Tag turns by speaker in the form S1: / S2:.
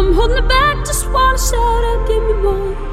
S1: I'm holding it back, just wanna shout out, give me more.